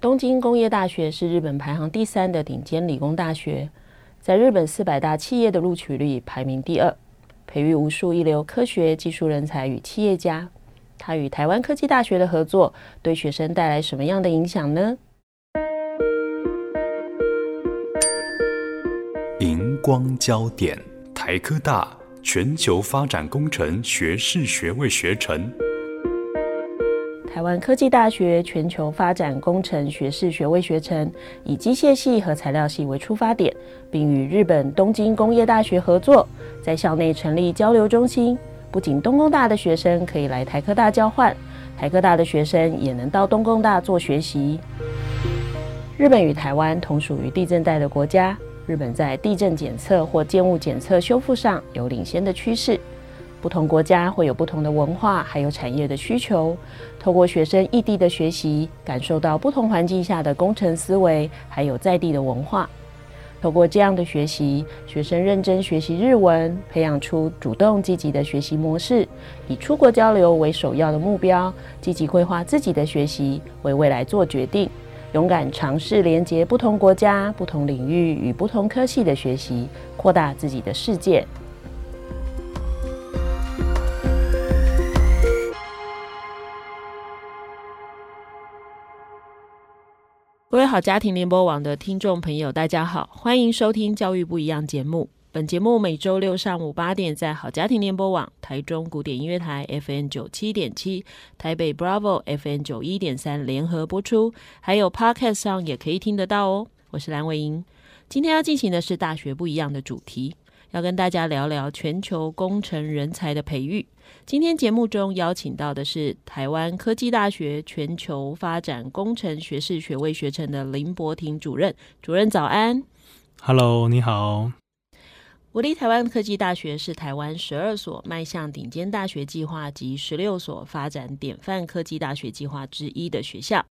东京工业大学是日本排行第三的顶尖理工大学，在日本四百大企业的录取率排名第二，培育无数一流科学技术人才与企业家。它与台湾科技大学的合作，对学生带来什么样的影响呢？荧光焦点：台科大全球发展工程学士学位学程。台湾科技大学全球发展工程学士学位学程以机械系和材料系为出发点，并与日本东京工业大学合作，在校内成立交流中心。不仅东工大的学生可以来台科大交换，台科大的学生也能到东工大做学习。日本与台湾同属于地震带的国家，日本在地震检测或建物检测修复上有领先的趋势。不同国家会有不同的文化，还有产业的需求。透过学生异地的学习，感受到不同环境下的工程思维，还有在地的文化。透过这样的学习，学生认真学习日文，培养出主动积极的学习模式，以出国交流为首要的目标，积极规划自己的学习，为未来做决定，勇敢尝试连接不同国家、不同领域与不同科系的学习，扩大自己的世界。各位好，家庭联播网的听众朋友，大家好，欢迎收听《教育不一样》节目。本节目每周六上午八点在好家庭联播网、台中古典音乐台 FM 九七点七、台北 Bravo FM 九一点三联合播出，还有 Podcast 上也可以听得到哦。我是蓝伟莹，今天要进行的是大学不一样的主题，要跟大家聊聊全球工程人才的培育。今天节目中邀请到的是台湾科技大学全球发展工程学士学位学程的林柏庭主任。主任早安，Hello，你好。国立台湾科技大学是台湾十二所迈向顶尖大学计划及十六所发展典范科技大学计划之一的学校。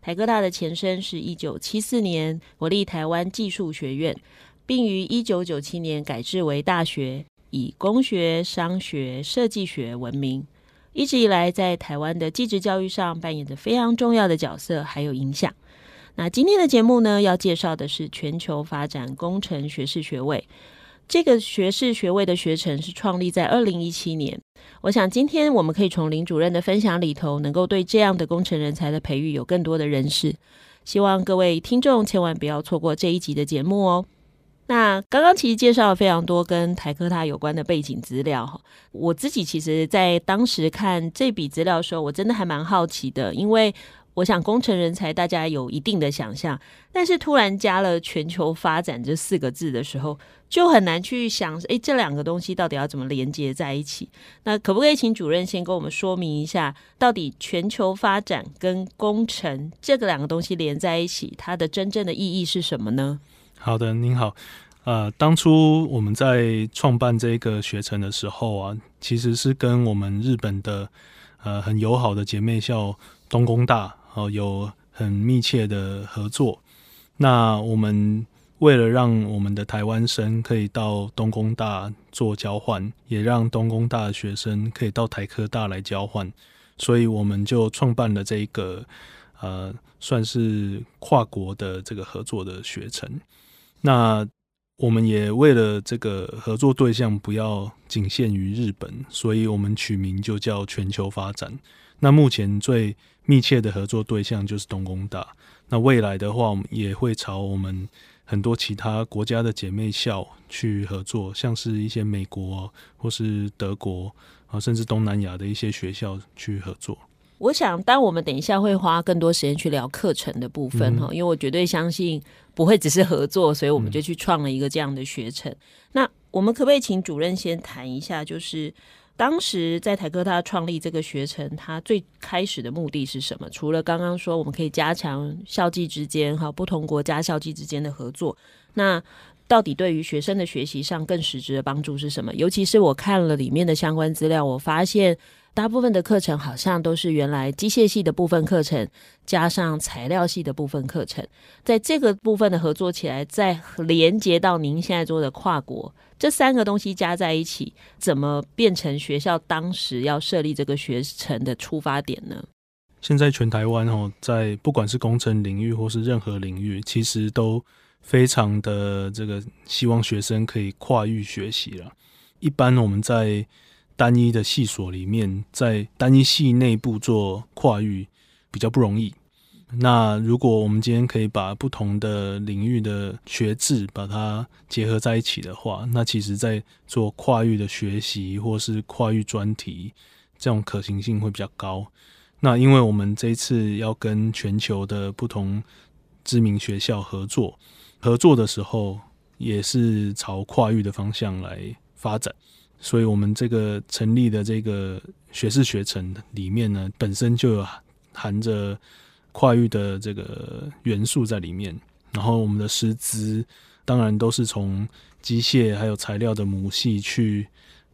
台科大的前身是一九七四年国立台湾技术学院，并于一九九七年改制为大学。以工学、商学、设计学闻名，一直以来在台湾的技职教育上扮演着非常重要的角色，还有影响。那今天的节目呢，要介绍的是全球发展工程学士学位。这个学士学位的学程是创立在二零一七年。我想今天我们可以从林主任的分享里头，能够对这样的工程人才的培育有更多的认识。希望各位听众千万不要错过这一集的节目哦。那刚刚其实介绍了非常多跟台科大有关的背景资料哈，我自己其实，在当时看这笔资料的时候，我真的还蛮好奇的，因为我想工程人才大家有一定的想象，但是突然加了全球发展这四个字的时候，就很难去想，诶，这两个东西到底要怎么连接在一起？那可不可以请主任先跟我们说明一下，到底全球发展跟工程这个两个东西连在一起，它的真正的意义是什么呢？好的，您好。呃，当初我们在创办这个学程的时候啊，其实是跟我们日本的呃很友好的姐妹校东工大哦、有很密切的合作。那我们为了让我们的台湾生可以到东工大做交换，也让东工大的学生可以到台科大来交换，所以我们就创办了这一个呃算是跨国的这个合作的学程。那我们也为了这个合作对象不要仅限于日本，所以我们取名就叫全球发展。那目前最密切的合作对象就是东工大。那未来的话，我们也会朝我们很多其他国家的姐妹校去合作，像是一些美国或是德国啊，甚至东南亚的一些学校去合作。我想，当我们等一下会花更多时间去聊课程的部分哈，嗯、因为我绝对相信不会只是合作，所以我们就去创了一个这样的学程。嗯、那我们可不可以请主任先谈一下，就是当时在台科大创立这个学程，它最开始的目的是什么？除了刚刚说我们可以加强校际之间哈不同国家校际之间的合作，那到底对于学生的学习上更实质的帮助是什么？尤其是我看了里面的相关资料，我发现大部分的课程好像都是原来机械系的部分课程加上材料系的部分课程，在这个部分的合作起来，再连接到您现在做的跨国，这三个东西加在一起，怎么变成学校当时要设立这个学程的出发点呢？现在全台湾哦，在不管是工程领域或是任何领域，其实都。非常的这个希望学生可以跨域学习了。一般我们在单一的系所里面，在单一系内部做跨域比较不容易。那如果我们今天可以把不同的领域的学制把它结合在一起的话，那其实在做跨域的学习或是跨域专题，这种可行性会比较高。那因为我们这一次要跟全球的不同知名学校合作。合作的时候也是朝跨域的方向来发展，所以我们这个成立的这个学士学程里面呢，本身就有含着跨域的这个元素在里面。然后我们的师资当然都是从机械还有材料的母系去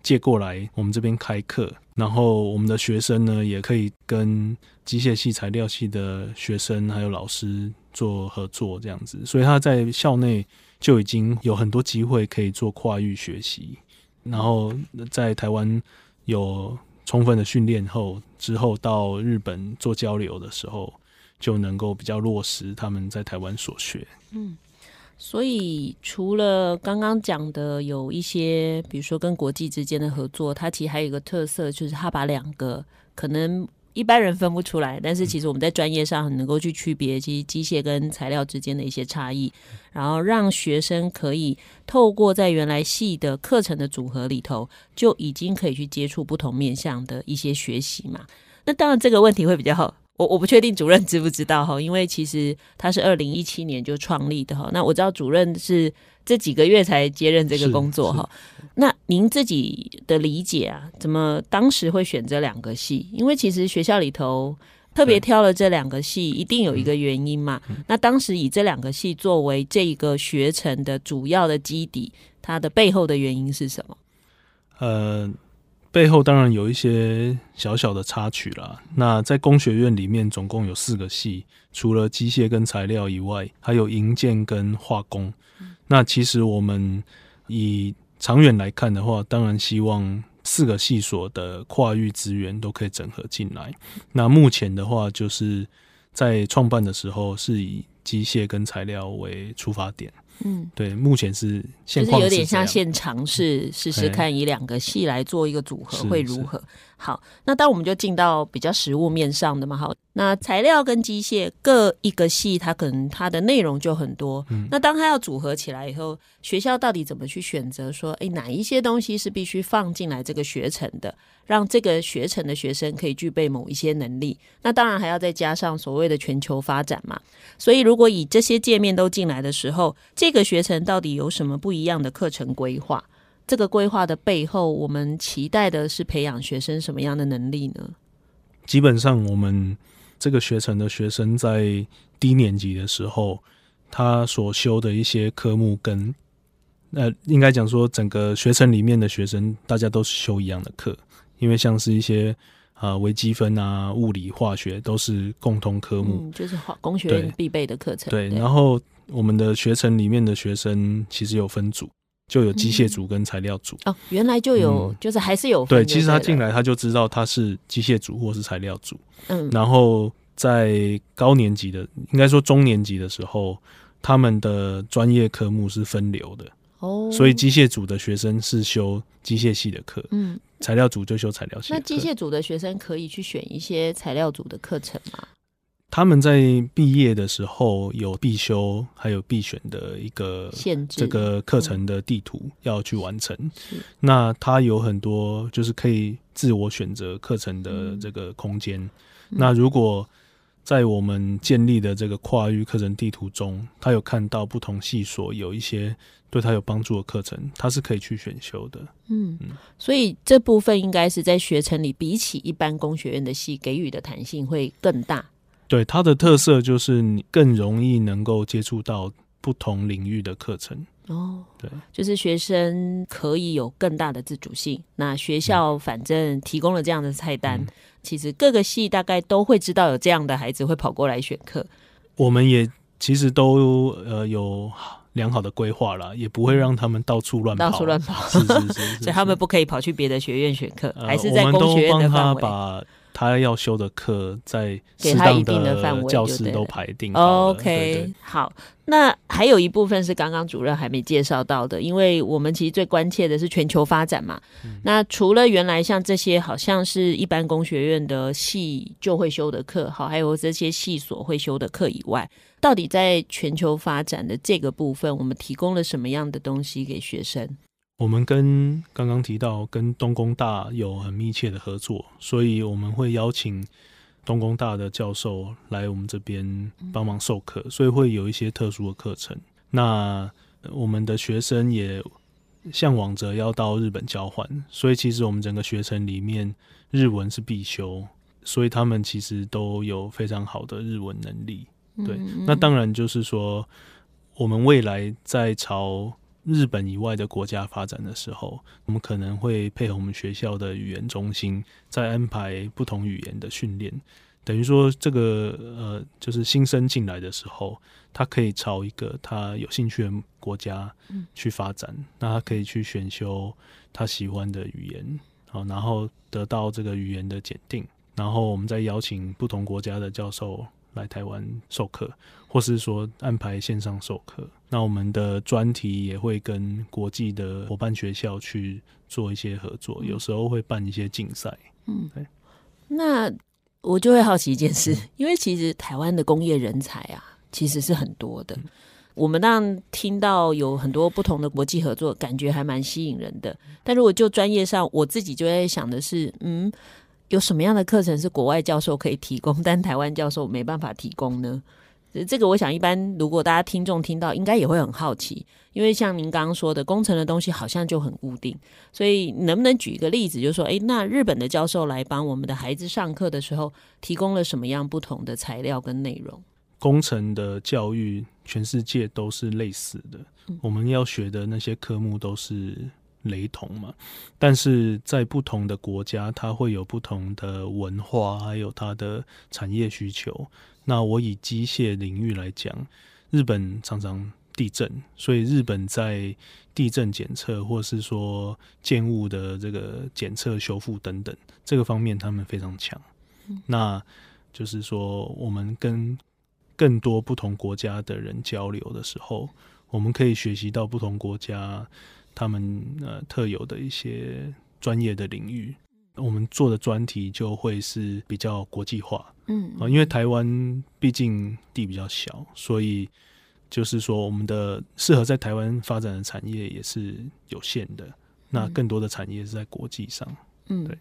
借过来，我们这边开课。然后我们的学生呢，也可以跟机械系、材料系的学生还有老师。做合作这样子，所以他在校内就已经有很多机会可以做跨域学习，然后在台湾有充分的训练后，之后到日本做交流的时候，就能够比较落实他们在台湾所学。嗯，所以除了刚刚讲的有一些，比如说跟国际之间的合作，它其实还有一个特色，就是它把两个可能。一般人分不出来，但是其实我们在专业上很能够去区别，其实机械跟材料之间的一些差异，然后让学生可以透过在原来系的课程的组合里头，就已经可以去接触不同面向的一些学习嘛。那当然这个问题会比较好。我我不确定主任知不知道哈，因为其实他是二零一七年就创立的哈。那我知道主任是这几个月才接任这个工作哈。那您自己的理解啊，怎么当时会选这两个系？因为其实学校里头特别挑了这两个系，一定有一个原因嘛。那当时以这两个系作为这个学程的主要的基底，它的背后的原因是什么？呃。背后当然有一些小小的插曲啦。那在工学院里面，总共有四个系，除了机械跟材料以外，还有营建跟化工。那其实我们以长远来看的话，当然希望四个系所的跨域资源都可以整合进来。那目前的话，就是在创办的时候是以机械跟材料为出发点。嗯，对，目前是现况是就是有点像现尝试试试看，以两个系来做一个组合会如何？好，那当我们就进到比较实物面上的嘛。好，那材料跟机械各一个系，它可能它的内容就很多。嗯，那当它要组合起来以后，学校到底怎么去选择？说，哎，哪一些东西是必须放进来这个学程的，让这个学程的学生可以具备某一些能力？那当然还要再加上所谓的全球发展嘛。所以，如果以这些界面都进来的时候，这个学程到底有什么不一样的课程规划？这个规划的背后，我们期待的是培养学生什么样的能力呢？基本上，我们这个学程的学生在低年级的时候，他所修的一些科目跟呃，应该讲说，整个学程里面的学生，大家都是修一样的课，因为像是一些啊微积分啊、物理、化学都是共同科目，嗯、就是化工学院必备的课程。对，对，然后我们的学程里面的学生其实有分组。就有机械组跟材料组、嗯、哦，原来就有，嗯、就是还是有对。其实他进来他就知道他是机械组或是材料组。嗯，然后在高年级的，应该说中年级的时候，他们的专业科目是分流的哦。所以机械组的学生是修机械系的课，嗯，材料组就修材料系。那机械组的学生可以去选一些材料组的课程吗？他们在毕业的时候有必修，还有必选的一个限制这个课程的地图要去完成。那他有很多就是可以自我选择课程的这个空间。那如果在我们建立的这个跨域课程地图中，他有看到不同系所有一些对他有帮助的课程，他是可以去选修的。嗯，所以这部分应该是在学程里，比起一般工学院的系给予的弹性会更大。对，它的特色就是你更容易能够接触到不同领域的课程。哦，对，就是学生可以有更大的自主性。那学校反正提供了这样的菜单。嗯其实各个系大概都会知道有这样的孩子会跑过来选课，我们也其实都呃有良好的规划了，也不会让他们到处乱跑，到处乱跑，是是是，是，是，所以他们不可以跑去别的学院选课，呃、还是在工学院的范围。他要修的课，在适当的教室都排定好。OK，好。那还有一部分是刚刚主任还没介绍到的，因为我们其实最关切的是全球发展嘛。嗯、那除了原来像这些好像是一般工学院的系就会修的课，好，还有这些系所会修的课以外，到底在全球发展的这个部分，我们提供了什么样的东西给学生？我们跟刚刚提到跟东工大有很密切的合作，所以我们会邀请东工大的教授来我们这边帮忙授课，所以会有一些特殊的课程。那我们的学生也向往着要到日本交换，所以其实我们整个学程里面日文是必修，所以他们其实都有非常好的日文能力。对，那当然就是说，我们未来在朝日本以外的国家发展的时候，我们可能会配合我们学校的语言中心，再安排不同语言的训练。等于说，这个呃，就是新生进来的时候，他可以朝一个他有兴趣的国家去发展，嗯、那他可以去选修他喜欢的语言，好，然后得到这个语言的检定，然后我们再邀请不同国家的教授来台湾授课，或是说安排线上授课。那我们的专题也会跟国际的伙伴学校去做一些合作，有时候会办一些竞赛。嗯，对。那我就会好奇一件事，因为其实台湾的工业人才啊，其实是很多的。我们当然听到有很多不同的国际合作，感觉还蛮吸引人的。但如果就专业上，我自己就在想的是，嗯，有什么样的课程是国外教授可以提供，但台湾教授没办法提供呢？这个我想，一般如果大家听众听到，应该也会很好奇，因为像您刚刚说的，工程的东西好像就很固定，所以能不能举一个例子，就是说，诶，那日本的教授来帮我们的孩子上课的时候，提供了什么样不同的材料跟内容？工程的教育，全世界都是类似的，我们要学的那些科目都是雷同嘛，但是在不同的国家，它会有不同的文化，还有它的产业需求。那我以机械领域来讲，日本常常地震，所以日本在地震检测或是说建物的这个检测、修复等等这个方面，他们非常强。那就是说，我们跟更多不同国家的人交流的时候，我们可以学习到不同国家他们呃特有的一些专业的领域。我们做的专题就会是比较国际化，嗯，啊因为台湾毕竟地比较小，所以就是说我们的适合在台湾发展的产业也是有限的。那更多的产业是在国际上，嗯，对。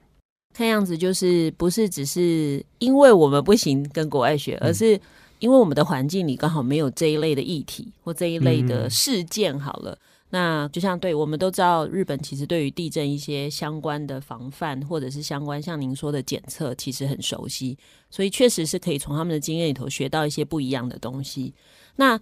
看样子就是不是只是因为我们不行跟国外学，而是因为我们的环境里刚好没有这一类的议题或这一类的事件。好了。那就像对，我们都知道，日本其实对于地震一些相关的防范，或者是相关像您说的检测，其实很熟悉，所以确实是可以从他们的经验里头学到一些不一样的东西。那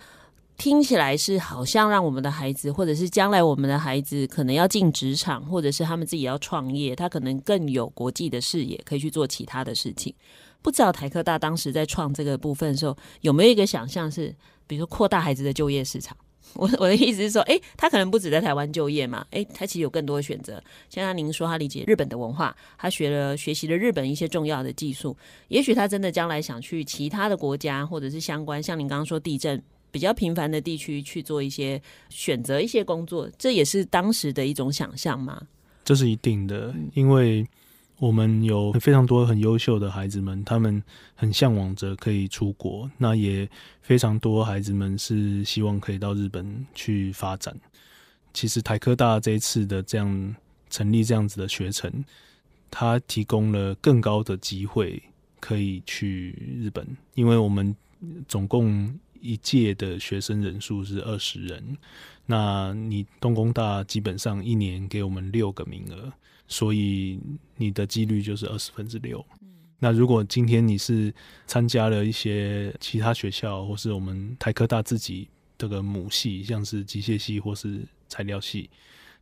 听起来是好像让我们的孩子，或者是将来我们的孩子可能要进职场，或者是他们自己要创业，他可能更有国际的视野，可以去做其他的事情。不知道台科大当时在创这个部分的时候，有没有一个想象是，比如说扩大孩子的就业市场？我我的意思是说，诶、欸，他可能不止在台湾就业嘛，诶、欸，他其实有更多的选择。像您说，他理解日本的文化，他学了学习了日本一些重要的技术，也许他真的将来想去其他的国家，或者是相关，像您刚刚说地震比较频繁的地区去做一些选择一些工作，这也是当时的一种想象吗？这是一定的，因为。我们有非常多很优秀的孩子们，他们很向往着可以出国。那也非常多孩子们是希望可以到日本去发展。其实台科大这一次的这样成立这样子的学程，它提供了更高的机会可以去日本，因为我们总共一届的学生人数是二十人，那你东工大基本上一年给我们六个名额，所以你的几率就是二十分之六。那如果今天你是参加了一些其他学校，或是我们台科大自己这个母系，像是机械系或是材料系，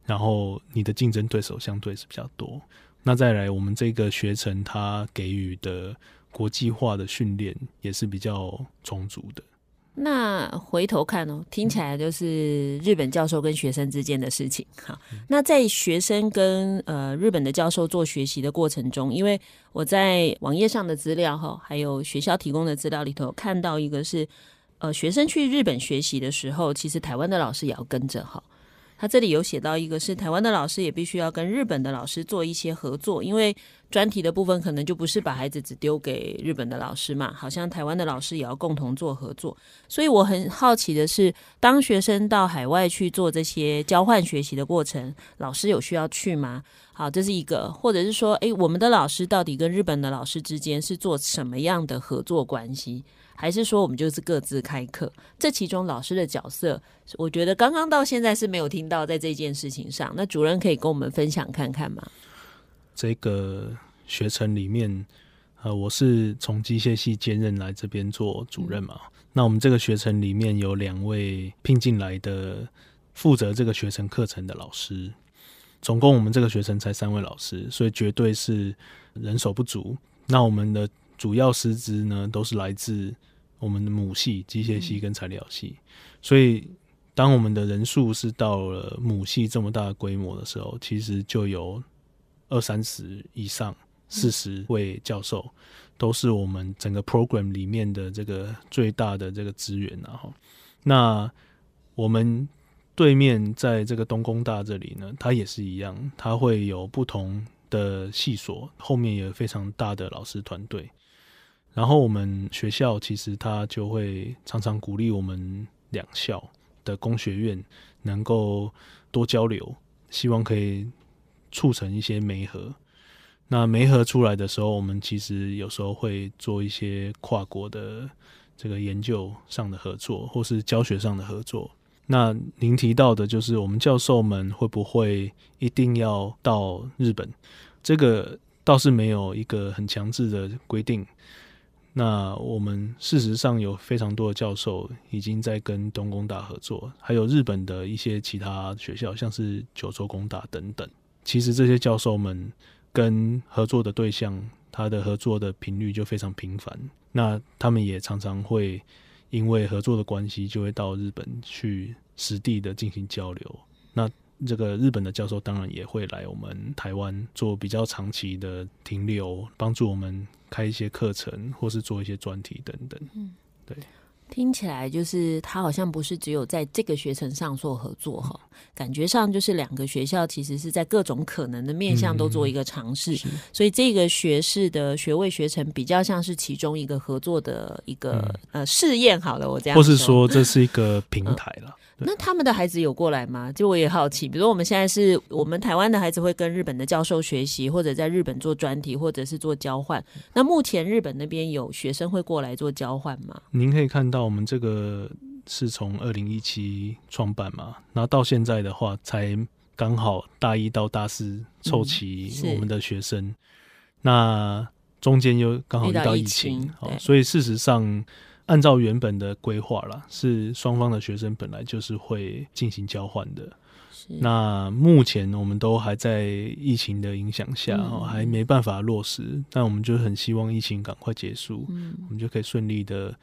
然后你的竞争对手相对是比较多。那再来，我们这个学程它给予的国际化的训练也是比较充足的。那回头看哦，听起来就是日本教授跟学生之间的事情。哈，那在学生跟呃日本的教授做学习的过程中，因为我在网页上的资料哈，还有学校提供的资料里头看到一个是，呃，学生去日本学习的时候，其实台湾的老师也要跟着哈。他这里有写到一个是台湾的老师也必须要跟日本的老师做一些合作，因为专题的部分可能就不是把孩子只丢给日本的老师嘛，好像台湾的老师也要共同做合作。所以我很好奇的是，当学生到海外去做这些交换学习的过程，老师有需要去吗？好，这是一个，或者是说，诶，我们的老师到底跟日本的老师之间是做什么样的合作关系？还是说我们就是各自开课？这其中老师的角色，我觉得刚刚到现在是没有听到在这件事情上。那主任可以跟我们分享看看吗？这个学程里面，呃，我是从机械系兼任来这边做主任嘛。嗯。那我们这个学程里面有两位聘进来的负责这个学程课程的老师，总共我们这个学程才三位老师，所以绝对是人手不足。那我们的主要师资呢，都是来自我们的母系机械系跟材料系，所以当我们的人数是到了母系这么大的规模的时候，其实就有二三十以上四十位教授，都是我们整个 program 里面的这个最大的这个资源。然后，那我们对面在这个东工大这里呢，它也是一样，它会有不同的系所，后面也有非常大的老师团队。然后我们学校其实他就会常常鼓励我们两校的工学院能够多交流，希望可以促成一些媒合。那媒合出来的时候，我们其实有时候会做一些跨国的这个研究上的合作，或是教学上的合作。那您提到的就是我们教授们会不会一定要到日本？这个倒是没有一个很强制的规定。那我们事实上有非常多的教授已经在跟东工大合作，还有日本的一些其他学校，像是九州工大等等。其实这些教授们跟合作的对象，他的合作的频率就非常频繁。那他们也常常会因为合作的关系，就会到日本去实地的进行交流。那这个日本的教授当然也会来我们台湾做比较长期的停留，帮助我们开一些课程，或是做一些专题等等。嗯，对。听起来就是他好像不是只有在这个学程上做合作哈，感觉上就是两个学校其实是在各种可能的面向都做一个尝试，所以这个学士的学位学程比较像是其中一个合作的一个呃试验。好了，我这样，或是说这是一个平台了。那他们的孩子有过来吗？就我也好奇，比如说我们现在是我们台湾的孩子会跟日本的教授学习，或者在日本做专题，或者是做交换。那目前日本那边有学生会过来做交换吗？您可以看到我们这个是从二零一七创办嘛，然后到现在的话，才刚好大一到大四凑齐我们的学生，嗯、那中间又刚好遇到疫情，好，所以事实上。按照原本的规划啦，是双方的学生本来就是会进行交换的。那目前我们都还在疫情的影响下，嗯，还没办法落实。但我们就很希望疫情赶快结束，嗯，我们就可以顺利的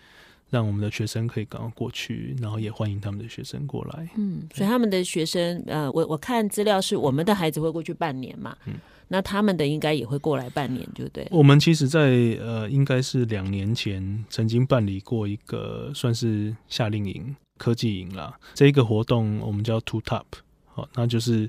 让我们的学生可以赶快过去，然后也欢迎他们的学生过来。嗯，所以他们的学生，呃，我我看资料是我们的孩子会过去半年嘛。嗯。那他们的应该也会过来半年，对不对？我们其实在，呃，应该是两年前曾经办理过一个算是夏令营、科技营啦。这个活动我们叫 Two Top，好，那就是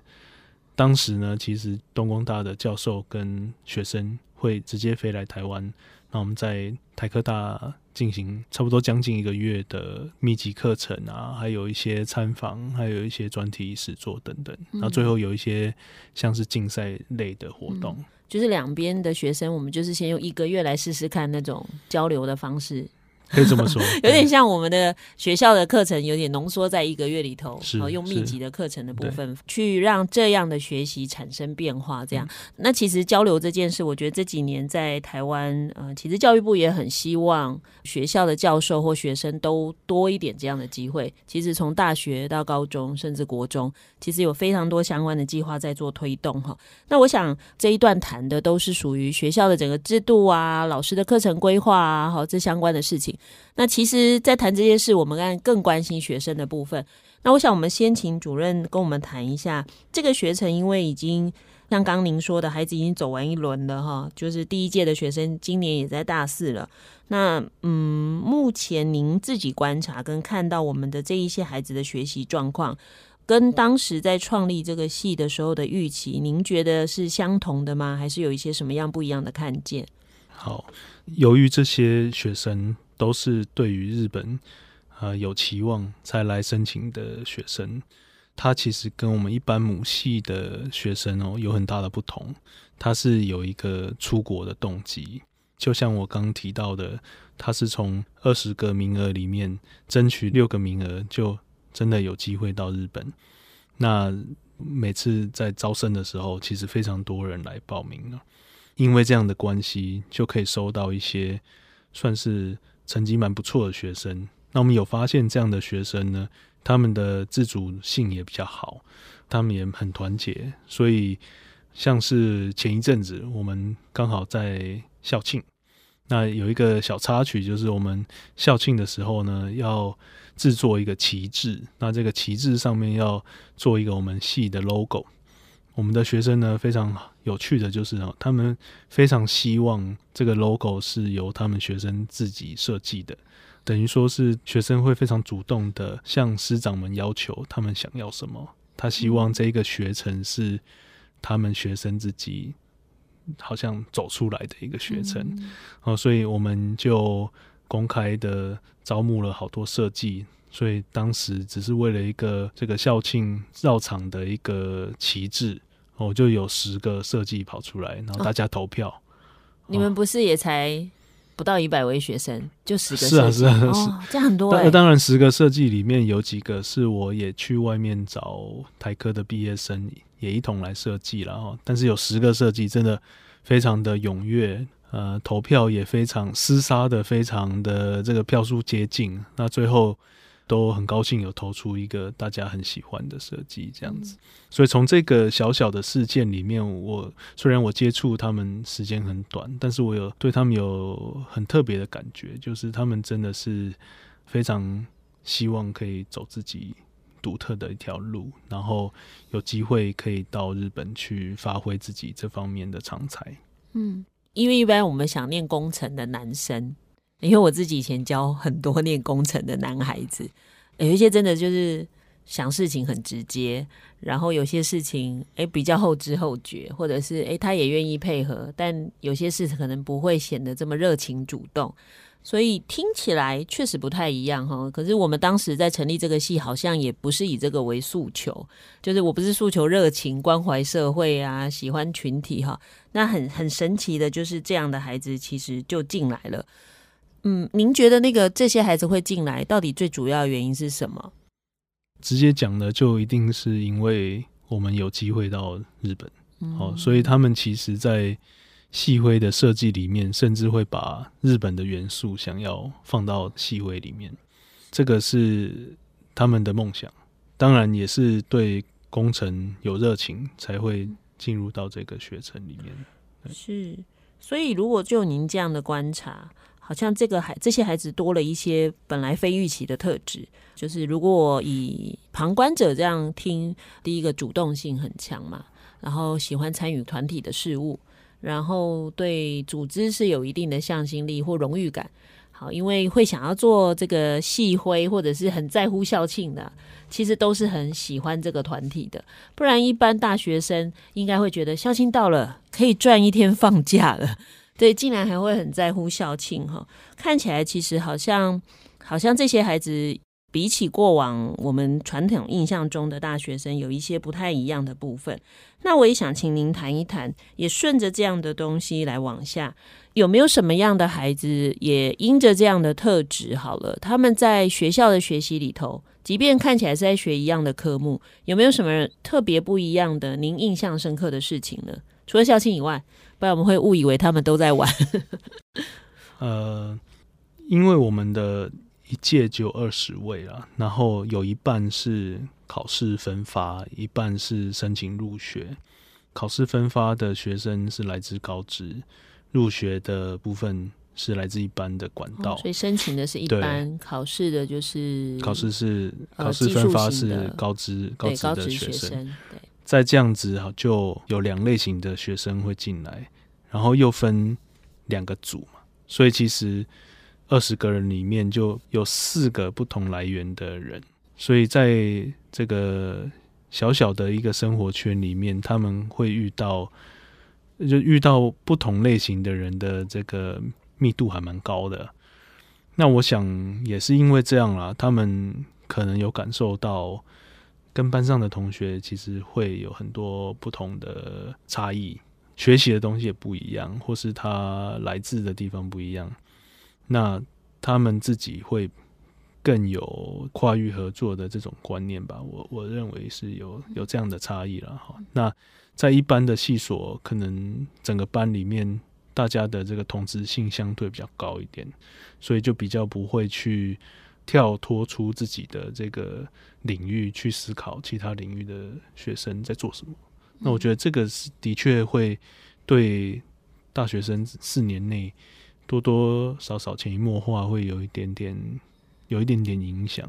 当时呢，其实东工大的教授跟学生会直接飞来台湾。那我们在台科大进行差不多将近一个月的密集课程啊，还有一些参访，还有一些专题实作等等。然后最后有一些像是竞赛类的活动。嗯，就是两边的学生，我们就是先用一个月来试试看那种交流的方式。可以这么说，有点像我们的学校的课程，有点浓缩在一个月里头，是用密集的课程的部分去让这样的学习产生变化。这样，那其实交流这件事，我觉得这几年在台湾，呃，其实教育部也很希望学校的教授或学生都多一点这样的机会。其实从大学到高中，甚至国中，其实有非常多相关的计划在做推动哈。那我想这一段谈的都是属于学校的整个制度啊，老师的课程规划啊，好，这相关的事情。那其实，在谈这些事，我们更更关心学生的部分。那我想，我们先请主任跟我们谈一下这个学程，因为已经像刚您说的，孩子已经走完一轮了哈，就是第一届的学生今年也在大四了。那嗯，目前您自己观察跟看到我们的这一些孩子的学习状况，跟当时在创立这个系的时候的预期，您觉得是相同的吗？还是有一些什么样不一样的看见？好，由于这些学生。都是对于日本，呃，有期望才来申请的学生，他其实跟我们一般母系的学生哦有很大的不同。他是有一个出国的动机，就像我刚提到的，他是从二十个名额里面争取六个名额，就真的有机会到日本。那每次在招生的时候，其实非常多人来报名了，因为这样的关系，就可以收到一些算是。成绩蛮不错的学生，那我们有发现这样的学生呢，他们的自主性也比较好，他们也很团结，所以像是前一阵子我们刚好在校庆，那有一个小插曲，就是我们校庆的时候呢，要制作一个旗帜，那这个旗帜上面要做一个我们系的 logo。我们的学生呢，非常有趣的就是呢，他们非常希望这个 logo 是由他们学生自己设计的，等于说是学生会非常主动的向师长们要求他们想要什么，他希望这个学程是他们学生自己好像走出来的一个学程，哦，所以我们就公开的招募了好多设计。所以当时只是为了一个这个校庆绕场的一个旗帜，哦，就有十个设计跑出来，然后大家投票。哦哦、你们不是也才不到一百位学生，就十个设计？是啊，是啊，是、哦、这样很多、欸。当当然，十个设计里面有几个是我也去外面找台科的毕业生也一同来设计了哈。但是有十个设计真的非常的踊跃，呃，投票也非常厮杀的，非常的这个票数接近。那最后。都很高兴有投出一个大家很喜欢的设计，这样子。所以从这个小小的事件里面，我虽然我接触他们时间很短，但是我有对他们有很特别的感觉，就是他们真的是非常希望可以走自己独特的一条路，然后有机会可以到日本去发挥自己这方面的长才。嗯，因为一般我们想念工程的男生。因为我自己以前教很多 念工程的男孩子，有一些真的就是想事情很直接，然后有些事情诶比较后知后觉，或者是诶他也愿意配合，但有些事可能不会显得这么热情主动，所以听起来确实不太一样哈。可是我们当时在成立这个系，好像也不是以这个为诉求，就是我不是诉求热情、关怀社会啊、喜欢群体哈。那很很神奇的就是这样的孩子其实就进来了。嗯，您觉得那个这些孩子会进来，到底最主要的原因是什么？直接讲呢，就一定是因为我们有机会到日本，嗯、哦，所以他们其实，在细微的设计里面，甚至会把日本的元素想要放到细微里面，这个是他们的梦想。当然，也是对工程有热情，才会进入到这个学程里面。是，所以如果就您这样的观察。好像这个孩这些孩子多了一些本来非预期的特质，就是如果以旁观者这样听，第一个主动性很强嘛，然后喜欢参与团体的事务，然后对组织是有一定的向心力或荣誉感。好，因为会想要做这个系徽或者是很在乎校庆的，其实都是很喜欢这个团体的。不然一般大学生应该会觉得校庆到了可以赚一天放假了。对，竟然还会很在乎校庆哈，看起来其实好像好像这些孩子比起过往我们传统印象中的大学生，有一些不太一样的部分。那我也想请您谈一谈，也顺着这样的东西来往下，有没有什么样的孩子也因着这样的特质，好了，他们在学校的学习里头，即便看起来是在学一样的科目，有没有什么特别不一样的您印象深刻的事情呢？除了校庆以外，不然我们会误以为他们都在玩。呃，因为我们的。一届就二十位啊，然后有一半是考试分发，一半是申请入学。考试分发的学生是来自高职，入学的部分是来自一般的管道。哦，所以申请的是一般，考试的就是考试是考试分发是高职，高职的学生。在这样子哈，就有两类型的学生会进来，然后又分两个组嘛，所以其实。二十个人里面就有四个不同来源的人，所以在这个小小的一个生活圈里面，他们会遇到，就遇到不同类型的人的这个密度还蛮高的。那我想也是因为这样啦，他们可能有感受到跟班上的同学其实会有很多不同的差异，学习的东西也不一样，或是他来自的地方不一样。那他们自己会更有跨域合作的这种观念吧？我我认为是有有这样的差异了哈。那在一般的系所，可能整个班里面大家的这个同质性相对比较高一点，所以就比较不会去跳脱出自己的这个领域去思考其他领域的学生在做什么。那我觉得这个是的确会对大学生四年内。多多少少潜移默化会有一点点，有一点点影响。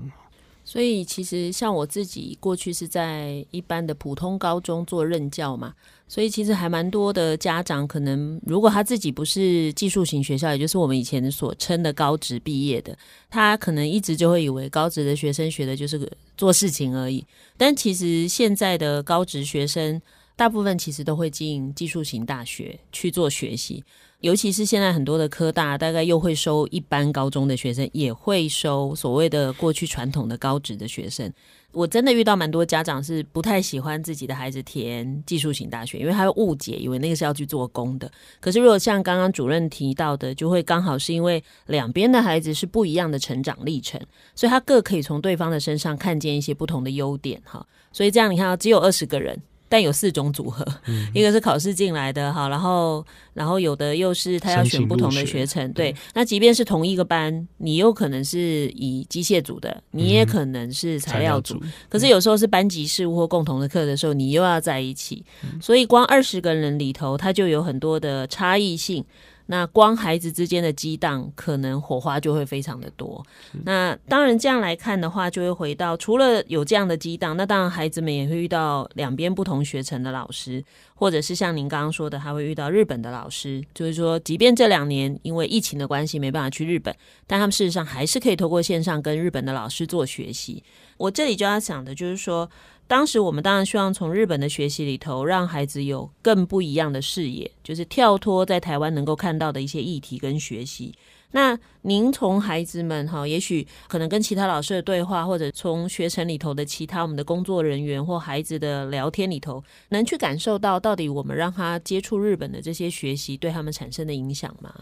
所以其实像我自己过去是在一般的普通高中做任教嘛，所以其实还蛮多的家长可能，如果他自己不是技术型学校，也就是我们以前所称的高职毕业的，他可能一直就会以为高职的学生学的就是个做事情而已。但其实现在的高职学生大部分其实都会进技术型大学去做学习。尤其是现在很多的科大，大概又会收一般高中的学生，也会收所谓的过去传统的高职的学生。我真的遇到蛮多家长是不太喜欢自己的孩子填技术型大学，因为他会误解，以为那个是要去做工的。可是如果像刚刚主任提到的，就会刚好是因为两边的孩子是不一样的成长历程，所以他各可以从对方的身上看见一些不同的优点哈。所以这样你看，只有二十个人。但有四种组合，嗯、一个是考试进来的哈，然后然后有的又是他要选不同的学程，对。那即便是同一个班，你有可能是以机械组的，你也可能是材料组，嗯、可是有时候是班级事务或共同的课的时候，你又要在一起，嗯、所以光二十个人里头，它就有很多的差异性。那光孩子之间的激荡，可能火花就会非常的多。那当然这样来看的话，就会回到除了有这样的激荡，那当然孩子们也会遇到两边不同学程的老师，或者是像您刚刚说的，还会遇到日本的老师。就是说，即便这两年因为疫情的关系没办法去日本，但他们事实上还是可以透过线上跟日本的老师做学习。我这里就要讲的就是说。当时我们当然希望从日本的学习里头，让孩子有更不一样的视野，就是跳脱在台湾能够看到的一些议题跟学习。那您从孩子们哈，也许可能跟其他老师的对话，或者从学程里头的其他我们的工作人员或孩子的聊天里头，能去感受到到底我们让他接触日本的这些学习对他们产生的影响吗？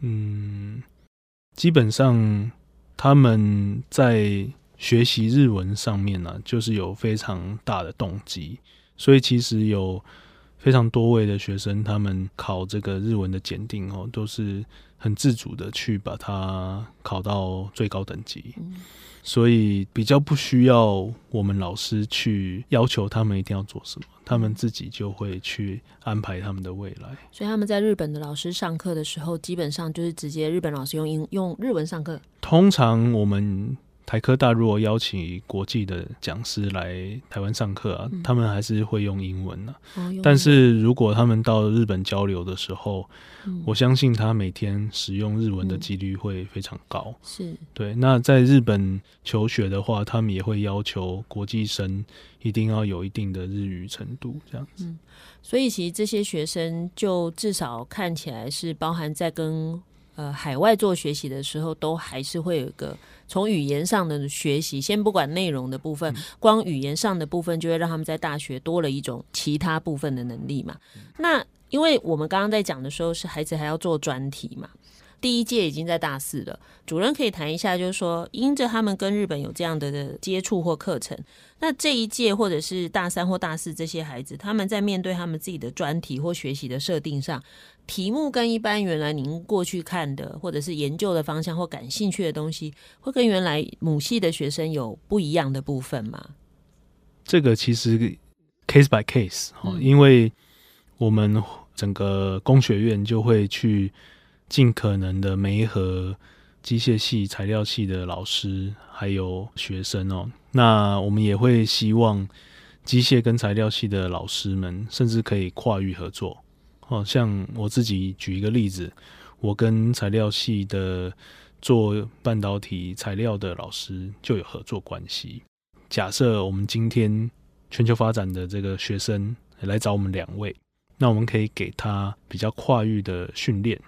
嗯，基本上他们在。学习日文上面呢、啊，就是有非常大的动机，所以其实有非常多位的学生，他们考这个日文的检定哦，都是很自主的去把它考到最高等级，所以比较不需要我们老师去要求他们一定要做什么，他们自己就会去安排他们的未来。所以他们在日本的老师上课的时候，基本上就是直接日本老师用英用日文上课。通常我们。台科大如果邀请国际的讲师来台湾上课啊，嗯、他们还是会用英文啊。哦、但是如果他们到日本交流的时候，嗯、我相信他每天使用日文的几率会非常高。是、嗯，对。那在日本求学的话，他们也会要求国际生一定要有一定的日语程度，这样子。嗯、所以其实这些学生就至少看起来是包含在跟。呃海外做学习的时候，都还是会有一个从语言上的学习，先不管内容的部分，光语言上的部分就会让他们在大学多了一种其他部分的能力嘛。那因为我们刚刚在讲的时候，是孩子还要做专题嘛。第一届已经在大四了，主任可以谈一下，就是说，因着他们跟日本有这样的接触或课程，那这一届或者是大三或大四这些孩子，他们在面对他们自己的专题或学习的设定上，题目跟一般原来您过去看的或者是研究的方向或感兴趣的东西，会跟原来母系的学生有不一样的部分吗？这个其实 case by case，因为我们整个工学院就会去。尽可能的媒合机械系、材料系的老师还有学生哦。那我们也会希望机械跟材料系的老师们，甚至可以跨域合作。哦，像我自己举一个例子，我跟材料系的做半导体材料的老师就有合作关系。假设我们今天全球发展的这个学生来找我们两位，那我们可以给他比较跨域的训练。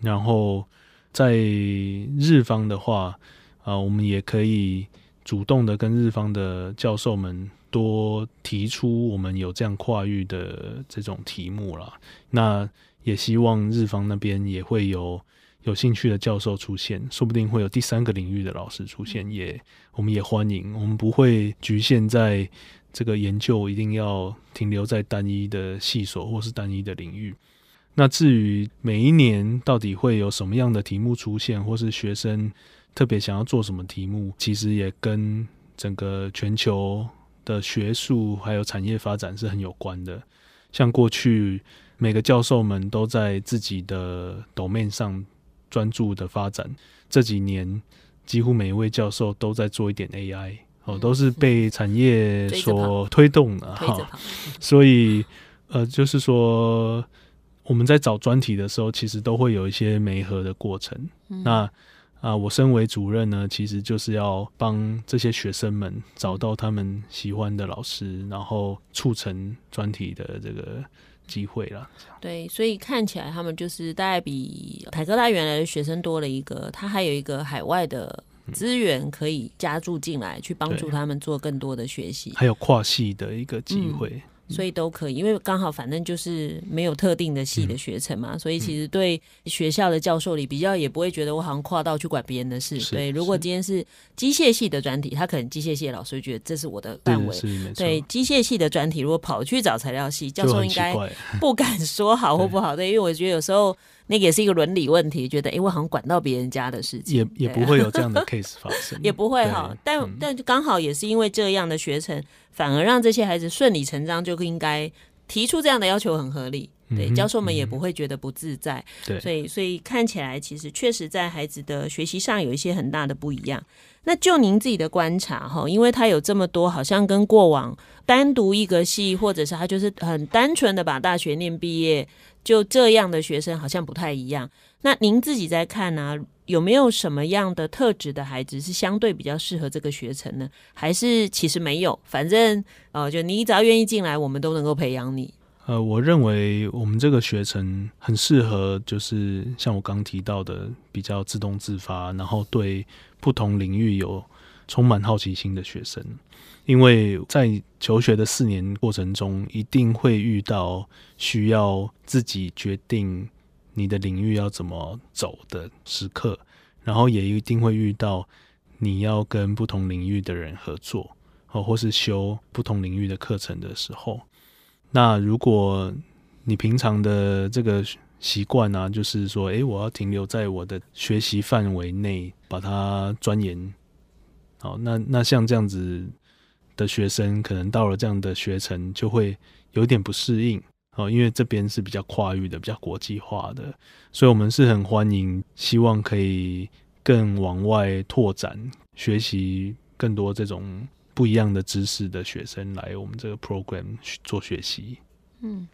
然后在日方的话，啊，我们也可以主动的跟日方的教授们多提出我们有这样跨域的这种题目啦。那也希望日方那边也会有有兴趣的教授出现，说不定会有第三个领域的老师出现，也我们也欢迎。我们不会局限在这个研究一定要停留在单一的系所或是单一的领域。那至于每一年到底会有什么样的题目出现，或是学生特别想要做什么题目，其实也跟整个全球的学术还有产业发展是很有关的。像过去每个教授们都在自己的 domain 上专注的发展，这几年几乎每一位教授都在做一点 AI 哦，都是被产业所推动的哈。所以呃，就是说。我们在找专题的时候，其实都会有一些媒合的过程。嗯、那啊，我身为主任呢，其实就是要帮这些学生们找到他们喜欢的老师，然后促成专题的这个机会了。对，所以看起来他们就是大概比台科大原来的学生多了一个，他还有一个海外的资源可以加注进来，去帮助他们做更多的学习，还有跨系的一个机会。嗯所以都可以，因为刚好反正就是没有特定的系的学程嘛，嗯、所以其实对学校的教授里比较也不会觉得我好像跨到去管别人的事。对，如果今天是机械系的专题，他可能机械系的老师会觉得这是我的范围。对，机械系的专题如果跑去找材料系教授，应该 不敢说好或不好。对，因为我觉得有时候。那个也是一个伦理问题，觉得哎，我好像管到别人家的事情，也也不会有这样的 case 发生，也不会哈。但、嗯、但刚好也是因为这样的学程，反而让这些孩子顺理成章就应该提出这样的要求，很合理。对，教授们也不会觉得不自在。对、嗯，所以所以看起来其实确实在孩子的学习上有一些很大的不一样。那就您自己的观察哈，因为他有这么多，好像跟过往单独一个系，或者是他就是很单纯的把大学念毕业。就这样的学生好像不太一样。那您自己在看呢、有没有什么样的特质的孩子是相对比较适合这个学程呢？还是其实没有？反正呃，就你只要愿意进来，我们都能够培养你。呃，我认为我们这个学程很适合，就是像我刚提到的，比较自动自发，然后对不同领域有充满好奇心的学生。因为在求学的四年过程中，一定会遇到需要自己决定你的领域要怎么走的时刻，然后也一定会遇到你要跟不同领域的人合作，哦，或是修不同领域的课程的时候。那如果你平常的这个习惯呢，就是说，诶，我要停留在我的学习范围内，把它钻研。好，那那像这样子。的学生可能到了这样的学程就会有点不适应哦，因为这边是比较跨域的、比较国际化的，所以我们是很欢迎，希望可以更往外拓展、学习更多这种不一样的知识的学生来我们这个 program 做学习。嗯。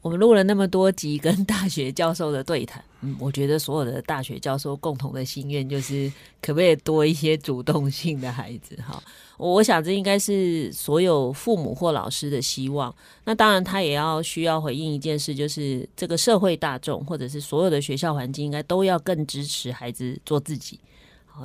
我们录了那么多集跟大学教授的对谈，嗯，我觉得所有的大学教授共同的心愿就是，可不可以多一些主动性的孩子？哈，我想这应该是所有父母或老师的希望。那当然，他也要需要回应一件事，就是这个社会大众或者是所有的学校环境，应该都要更支持孩子做自己。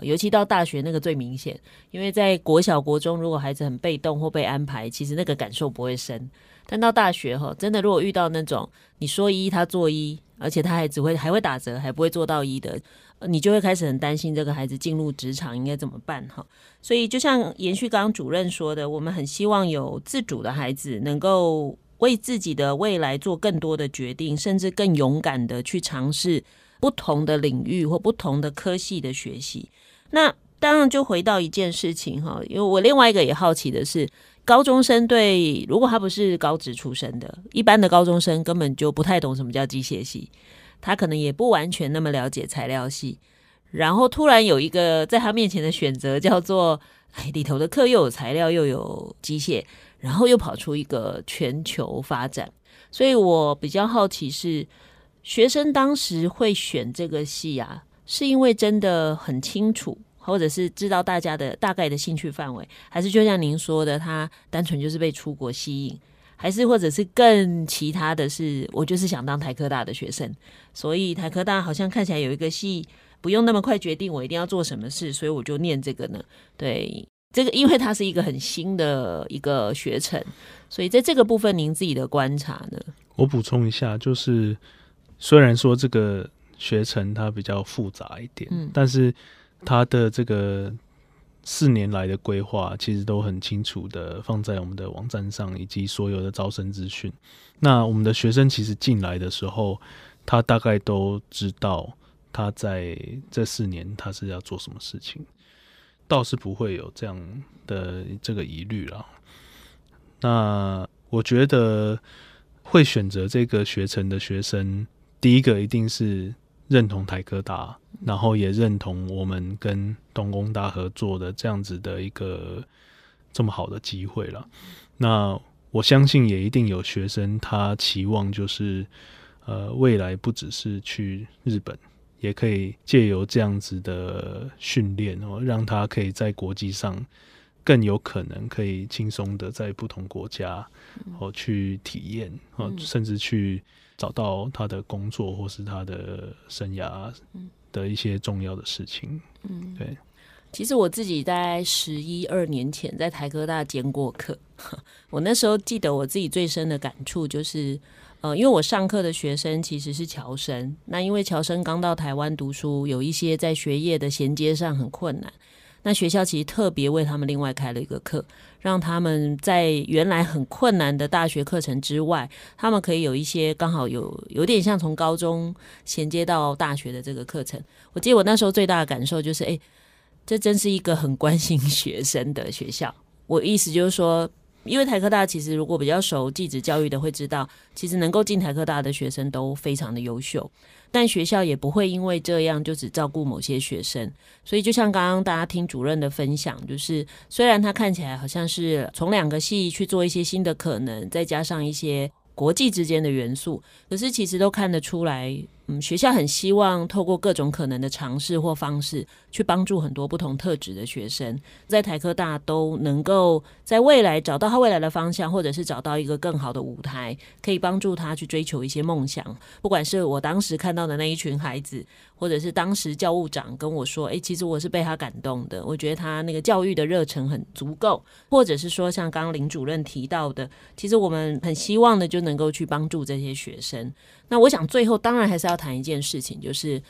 尤其到大学那个最明显，因为在国小、国中，如果孩子很被动或被安排，其实那个感受不会深。但到大学哈，真的如果遇到那种你说一他做一，而且他还只会还会打折，还不会做到一的，你就会开始很担心这个孩子进入职场应该怎么办哈。所以就像延续刚刚主任说的，我们很希望有自主的孩子能够为自己的未来做更多的决定，甚至更勇敢的去尝试不同的领域或不同的科系的学习。那当然就回到一件事情哈，因为我另外一个也好奇的是。高中生对，如果他不是高职出身的，一般的高中生根本就不太懂什么叫机械系，他可能也不完全那么了解材料系。然后突然有一个在他面前的选择，叫做 哎，里头的课又有材料又有机械，然后又跑出一个全球发展。所以我比较好奇是，学生当时会选这个系啊，是因为真的很清楚。或者是知道大家的大概的兴趣范围，还是就像您说的，他单纯就是被出国吸引，还是或者是更其他的是，我就是想当台科大的学生，所以台科大好像看起来有一个系，不用那么快决定我一定要做什么事，所以我就念这个呢。对，这个因为它是一个很新的一个学程，所以在这个部分，您自己的观察呢？我补充一下，就是虽然说这个学程它比较复杂一点，嗯，但是。他的这个四年来的规划，其实都很清楚的放在我们的网站上，以及所有的招生资讯。那我们的学生其实进来的时候，他大概都知道他在这四年他是要做什么事情，倒是不会有这样的这个疑虑了。那我觉得会选择这个学程的学生，第一个一定是。认同台科大，然后也认同我们跟东工大合作的这样子的一个这么好的机会了。那我相信也一定有学生他期望就是，呃，未来不只是去日本，也可以借由这样子的训练哦，让他可以在国际上更有可能可以轻松的在不同国家哦去体验哦，甚至去。找到他的工作或是他的生涯的一些重要的事情。嗯，对。其实我自己在十一二年前在台科大兼过课，我那时候记得我自己最深的感触就是，呃，因为我上课的学生其实是侨生，那因为侨生刚到台湾读书，有一些在学业的衔接上很困难。那学校其实特别为他们另外开了一个课，让他们在原来很困难的大学课程之外，他们可以有一些刚好有有点像从高中衔接到大学的这个课程。我记得我那时候最大的感受就是，哎，这真是一个很关心学生的学校。我意思就是说。因为台科大其实如果比较熟技职教育的会知道，其实能够进台科大的学生都非常的优秀，但学校也不会因为这样就只照顾某些学生。所以就像刚刚大家听主任的分享，就是虽然他看起来好像是从两个系去做一些新的可能，再加上一些国际之间的元素，可是其实都看得出来。嗯，学校很希望透过各种可能的尝试或方式，去帮助很多不同特质的学生，在台科大都能够在未来找到他未来的方向，或者是找到一个更好的舞台，可以帮助他去追求一些梦想。不管是我当时看到的那一群孩子，或者是当时教务长跟我说：“诶，其实我是被他感动的，我觉得他那个教育的热忱很足够。”或者是说，像刚刚林主任提到的，其实我们很希望的就能够去帮助这些学生。那我想最后当然还是要谈一件事情，就是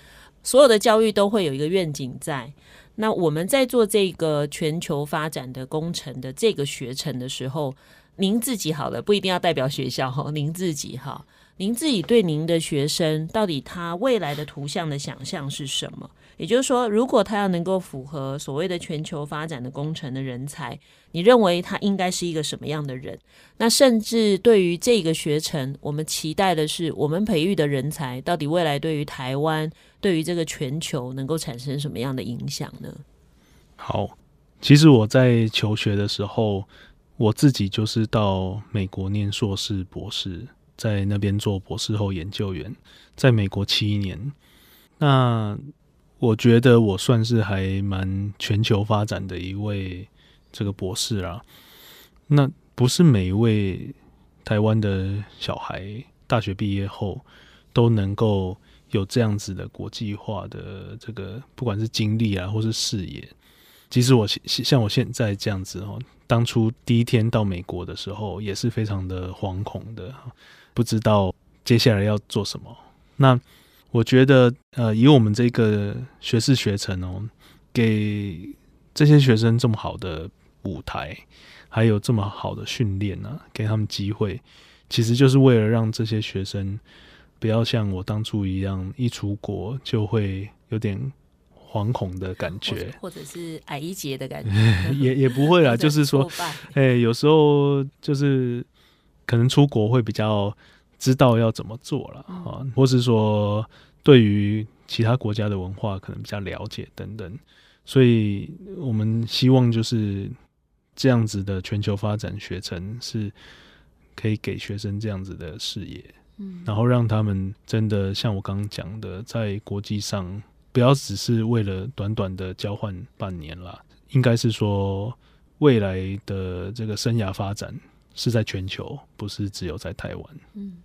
所有的教育都会有一个愿景在。那我们在做这个全球发展的工程的这个学程的时候，您自己好了，不一定要代表学校哈，您自己哈，您自己对您的学生到底他未来的图像的想象是什么？也就是说，如果他要能够符合所谓的全球发展的工程的人才，你认为他应该是一个什么样的人？那甚至对于这个学程，我们期待的是，我们培育的人才到底未来对于台湾、对于这个全球能够产生什么样的影响呢？好，其实我在求学的时候，我自己就是到美国念硕士、博士，在那边做博士后研究员，在美国七年。那我觉得我算是还蛮全球发展的一位这个博士啦。那不是每一位台湾的小孩大学毕业后都能够有这样子的国际化的这个，不管是经历啊，或是视野。其实我像我现在这样子哦，当初第一天到美国的时候也是非常的惶恐的，不知道接下来要做什么。那我觉得，呃，以我们这个学士学程哦，给这些学生这么好的舞台，还有这么好的训练呢，给他们机会，其实就是为了让这些学生不要像我当初一样，一出国就会有点。惶恐的感觉，或者是矮一截的感觉，也也不会啦。就是说，哎、欸，有时候就是可能出国会比较知道要怎么做了啊，嗯、或是说对于其他国家的文化可能比较了解等等。所以我们希望就是这样子的全球发展学程是可以给学生这样子的视野，嗯，然后让他们真的像我刚刚讲的，在国际上。不要只是为了短短的交换半年啦，应该是说未来的这个生涯发展是在全球，不是只有在台湾。嗯，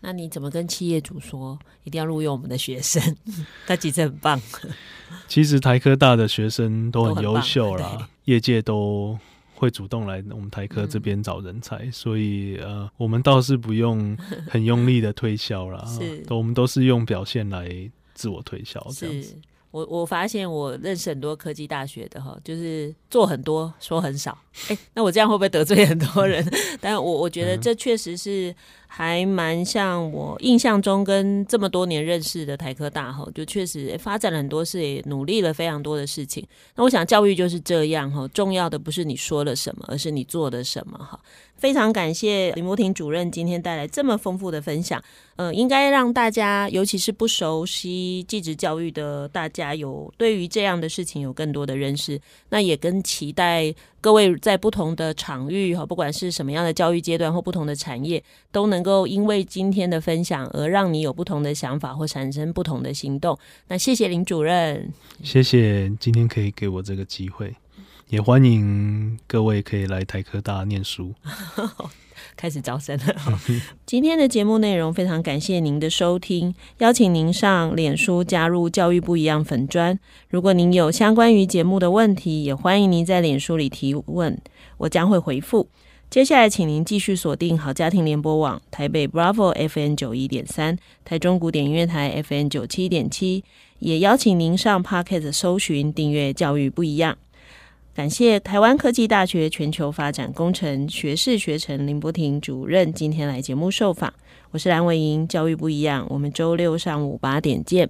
那你怎么跟企业主说一定要录用我们的学生？他其实很棒。其实台科大的学生都很优秀啦，业界都会主动来我们台科这边找人才，嗯、所以呃，我们倒是不用很用力的推销啦，是，我们都是用表现来。自我推销这样子，我我发现我认识很多科技大学的哈，就是做很多说很少。哎、欸，那我这样会不会得罪很多人？但我我觉得这确实是。还蛮像我印象中跟这么多年认识的台科大哈，就确实发展了很多事，也努力了非常多的事情。那我想教育就是这样哈，重要的不是你说了什么，而是你做的什么哈。非常感谢林柏廷主任今天带来这么丰富的分享，呃，应该让大家，尤其是不熟悉技职教育的大家，有对于这样的事情有更多的认识。那也跟期待。各位在不同的场域哈，不管是什么样的教育阶段或不同的产业，都能够因为今天的分享而让你有不同的想法或产生不同的行动。那谢谢林主任，谢谢今天可以给我这个机会，也欢迎各位可以来台科大念书。开始招生了。今天的节目内容非常感谢您的收听，邀请您上脸书加入教育不一样粉专。如果您有相关于节目的问题，也欢迎您在脸书里提问，我将会回复。接下来，请您继续锁定好家庭联播网台北 Bravo FN 九一点三，台中古典音乐台 FN 九七点七，也邀请您上 Pocket 搜寻订阅教育不一样。感谢台湾科技大学全球发展工程学士学程林柏廷主任今天来节目受访，我是蓝伟莹，教育不一样，我们周六上午八点见。